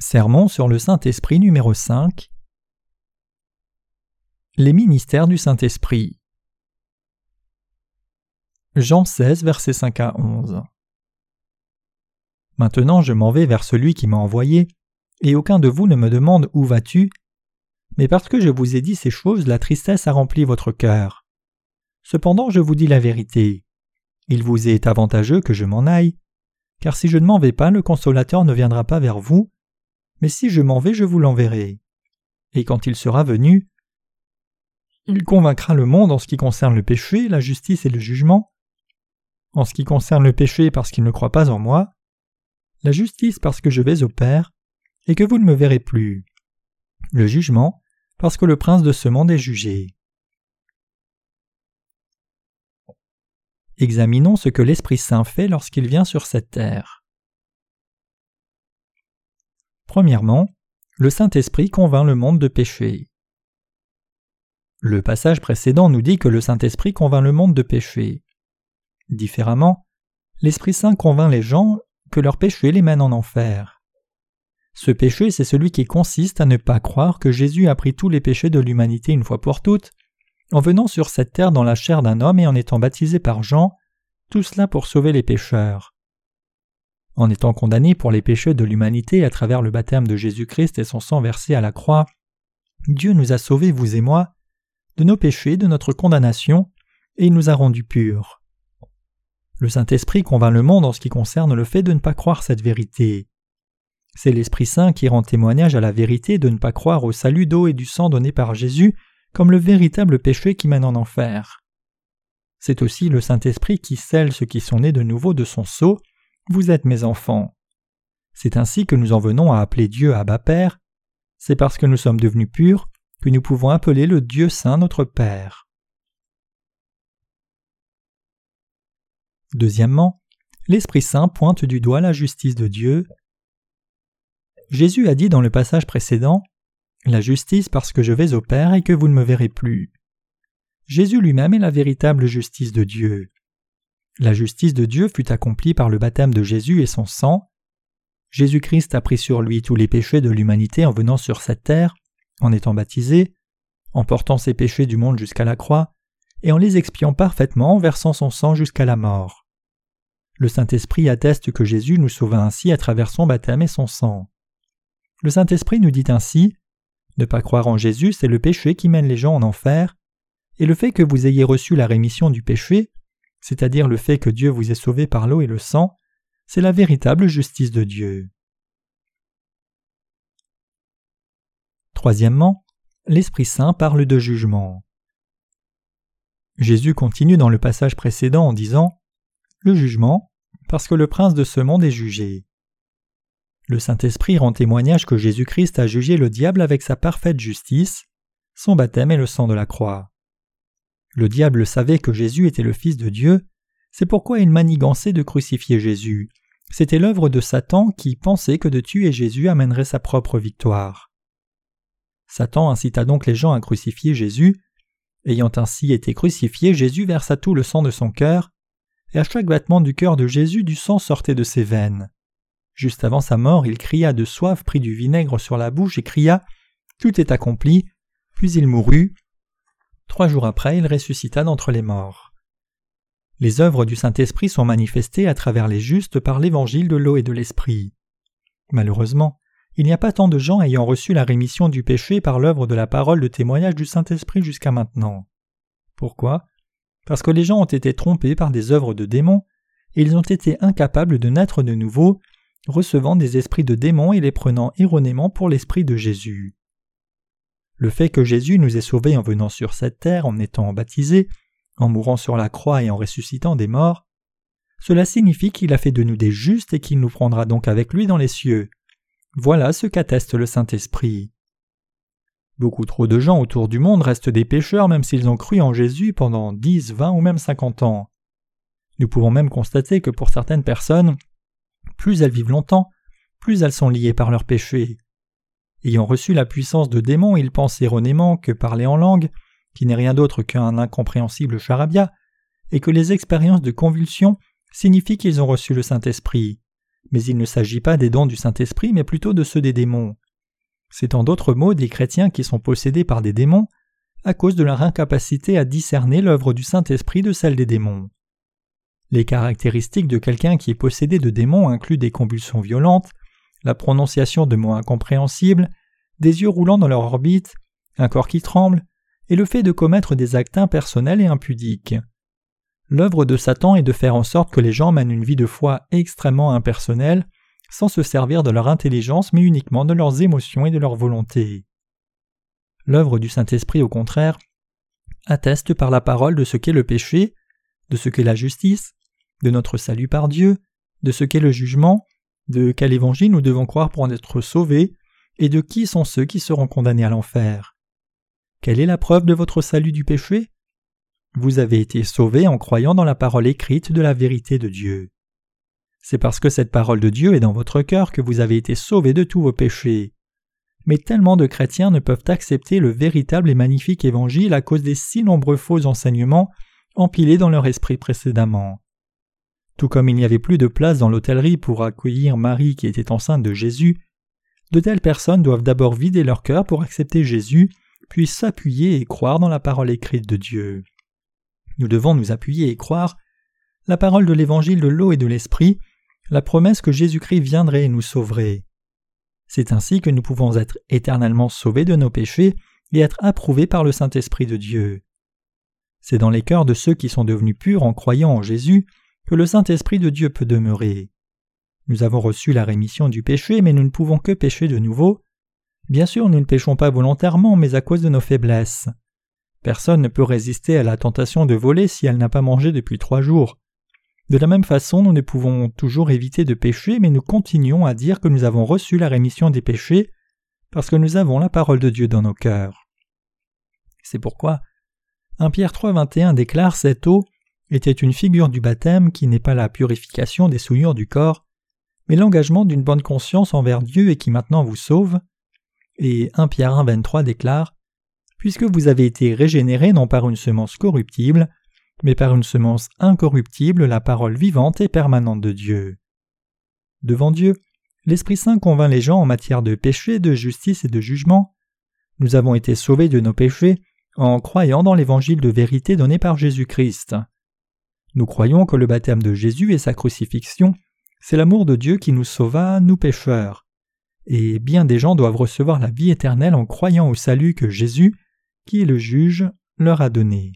Sermon sur le Saint-Esprit numéro 5 Les ministères du Saint-Esprit Jean 16, versets 5 à 11 Maintenant je m'en vais vers celui qui m'a envoyé, et aucun de vous ne me demande où vas-tu? Mais parce que je vous ai dit ces choses, la tristesse a rempli votre cœur. Cependant je vous dis la vérité. Il vous est avantageux que je m'en aille, car si je ne m'en vais pas, le consolateur ne viendra pas vers vous, mais si je m'en vais, je vous l'enverrai. Et quand il sera venu, il convaincra le monde en ce qui concerne le péché, la justice et le jugement, en ce qui concerne le péché parce qu'il ne croit pas en moi, la justice parce que je vais au Père, et que vous ne me verrez plus, le jugement parce que le prince de ce monde est jugé. Examinons ce que l'Esprit Saint fait lorsqu'il vient sur cette terre. Premièrement, le Saint-Esprit convainc le monde de péché. Le passage précédent nous dit que le Saint-Esprit convainc le monde de péché. Différemment, l'Esprit Saint convainc les gens que leur péché les mène en enfer. Ce péché, c'est celui qui consiste à ne pas croire que Jésus a pris tous les péchés de l'humanité une fois pour toutes, en venant sur cette terre dans la chair d'un homme et en étant baptisé par Jean, tout cela pour sauver les pécheurs. En étant condamné pour les péchés de l'humanité à travers le baptême de Jésus-Christ et son sang versé à la croix, Dieu nous a sauvés, vous et moi, de nos péchés, de notre condamnation, et il nous a rendus purs. Le Saint-Esprit convainc le monde en ce qui concerne le fait de ne pas croire cette vérité. C'est l'Esprit Saint qui rend témoignage à la vérité de ne pas croire au salut d'eau et du sang donné par Jésus comme le véritable péché qui mène en enfer. C'est aussi le Saint-Esprit qui scelle ceux qui sont nés de nouveau de son sceau vous êtes mes enfants. C'est ainsi que nous en venons à appeler Dieu Abba Père. C'est parce que nous sommes devenus purs que nous pouvons appeler le Dieu Saint notre Père. Deuxièmement, l'Esprit Saint pointe du doigt la justice de Dieu. Jésus a dit dans le passage précédent La justice parce que je vais au Père et que vous ne me verrez plus. Jésus lui-même est la véritable justice de Dieu. La justice de Dieu fut accomplie par le baptême de Jésus et son sang. Jésus-Christ a pris sur lui tous les péchés de l'humanité en venant sur cette terre, en étant baptisé, en portant ses péchés du monde jusqu'à la croix, et en les expiant parfaitement en versant son sang jusqu'à la mort. Le Saint-Esprit atteste que Jésus nous sauva ainsi à travers son baptême et son sang. Le Saint-Esprit nous dit ainsi Ne pas croire en Jésus, c'est le péché qui mène les gens en enfer, et le fait que vous ayez reçu la rémission du péché, c'est-à-dire le fait que Dieu vous ait sauvé par l'eau et le sang, c'est la véritable justice de Dieu. Troisièmement, l'Esprit Saint parle de jugement. Jésus continue dans le passage précédent en disant Le jugement, parce que le prince de ce monde est jugé. Le Saint-Esprit rend témoignage que Jésus-Christ a jugé le diable avec sa parfaite justice, son baptême et le sang de la croix. Le diable savait que Jésus était le Fils de Dieu, c'est pourquoi il manigançait de crucifier Jésus. C'était l'œuvre de Satan qui pensait que de tuer Jésus amènerait sa propre victoire. Satan incita donc les gens à crucifier Jésus. Ayant ainsi été crucifié, Jésus versa tout le sang de son cœur, et à chaque battement du cœur de Jésus du sang sortait de ses veines. Juste avant sa mort, il cria de soif, prit du vinaigre sur la bouche et cria Tout est accompli, puis il mourut, Trois jours après, il ressuscita d'entre les morts. Les œuvres du Saint-Esprit sont manifestées à travers les justes par l'évangile de l'eau et de l'Esprit. Malheureusement, il n'y a pas tant de gens ayant reçu la rémission du péché par l'œuvre de la parole de témoignage du Saint-Esprit jusqu'à maintenant. Pourquoi? Parce que les gens ont été trompés par des œuvres de démons, et ils ont été incapables de naître de nouveau, recevant des esprits de démons et les prenant erronément pour l'Esprit de Jésus. Le fait que Jésus nous ait sauvés en venant sur cette terre, en étant baptisé, en mourant sur la croix et en ressuscitant des morts, cela signifie qu'il a fait de nous des justes et qu'il nous prendra donc avec lui dans les cieux. Voilà ce qu'atteste le Saint-Esprit. Beaucoup trop de gens autour du monde restent des pécheurs même s'ils ont cru en Jésus pendant dix, vingt ou même cinquante ans. Nous pouvons même constater que pour certaines personnes, plus elles vivent longtemps, plus elles sont liées par leurs péchés. Ayant reçu la puissance de démons, ils pensent erronément que parler en langue, qui n'est rien d'autre qu'un incompréhensible charabia, et que les expériences de convulsion signifient qu'ils ont reçu le Saint-Esprit. mais il ne s'agit pas des dons du Saint-Esprit, mais plutôt de ceux des démons. C'est en d'autres mots des chrétiens qui sont possédés par des démons à cause de leur incapacité à discerner l'œuvre du Saint-Esprit de celle des démons. Les caractéristiques de quelqu'un qui est possédé de démons incluent des convulsions violentes, la prononciation de mots incompréhensibles, des yeux roulant dans leur orbite, un corps qui tremble, et le fait de commettre des actes impersonnels et impudiques. L'œuvre de Satan est de faire en sorte que les gens mènent une vie de foi extrêmement impersonnelle, sans se servir de leur intelligence mais uniquement de leurs émotions et de leur volonté. L'œuvre du Saint-Esprit, au contraire, atteste par la parole de ce qu'est le péché, de ce qu'est la justice, de notre salut par Dieu, de ce qu'est le jugement, de quel évangile nous devons croire pour en être sauvés, et de qui sont ceux qui seront condamnés à l'enfer? Quelle est la preuve de votre salut du péché? Vous avez été sauvés en croyant dans la parole écrite de la vérité de Dieu. C'est parce que cette parole de Dieu est dans votre cœur que vous avez été sauvés de tous vos péchés mais tellement de chrétiens ne peuvent accepter le véritable et magnifique évangile à cause des si nombreux faux enseignements empilés dans leur esprit précédemment. Tout comme il n'y avait plus de place dans l'hôtellerie pour accueillir Marie qui était enceinte de Jésus, de telles personnes doivent d'abord vider leur cœur pour accepter Jésus, puis s'appuyer et croire dans la parole écrite de Dieu. Nous devons nous appuyer et croire la parole de l'évangile de l'eau et de l'esprit, la promesse que Jésus-Christ viendrait et nous sauverait. C'est ainsi que nous pouvons être éternellement sauvés de nos péchés et être approuvés par le Saint-Esprit de Dieu. C'est dans les cœurs de ceux qui sont devenus purs en croyant en Jésus que le Saint-Esprit de Dieu peut demeurer. Nous avons reçu la rémission du péché, mais nous ne pouvons que pécher de nouveau. Bien sûr, nous ne péchons pas volontairement, mais à cause de nos faiblesses. Personne ne peut résister à la tentation de voler si elle n'a pas mangé depuis trois jours. De la même façon, nous ne pouvons toujours éviter de pécher, mais nous continuons à dire que nous avons reçu la rémission des péchés parce que nous avons la parole de Dieu dans nos cœurs. C'est pourquoi 1 Pierre 3.21 déclare cette eau était une figure du baptême qui n'est pas la purification des souillures du corps, mais l'engagement d'une bonne conscience envers Dieu et qui maintenant vous sauve. Et 1 Pierre 1.23 déclare Puisque vous avez été régénérés non par une semence corruptible, mais par une semence incorruptible, la parole vivante et permanente de Dieu. Devant Dieu, l'Esprit Saint convainc les gens en matière de péché, de justice et de jugement. Nous avons été sauvés de nos péchés en croyant dans l'évangile de vérité donné par Jésus-Christ. Nous croyons que le baptême de Jésus et sa crucifixion, c'est l'amour de Dieu qui nous sauva, nous pécheurs. Et bien des gens doivent recevoir la vie éternelle en croyant au salut que Jésus, qui est le juge, leur a donné.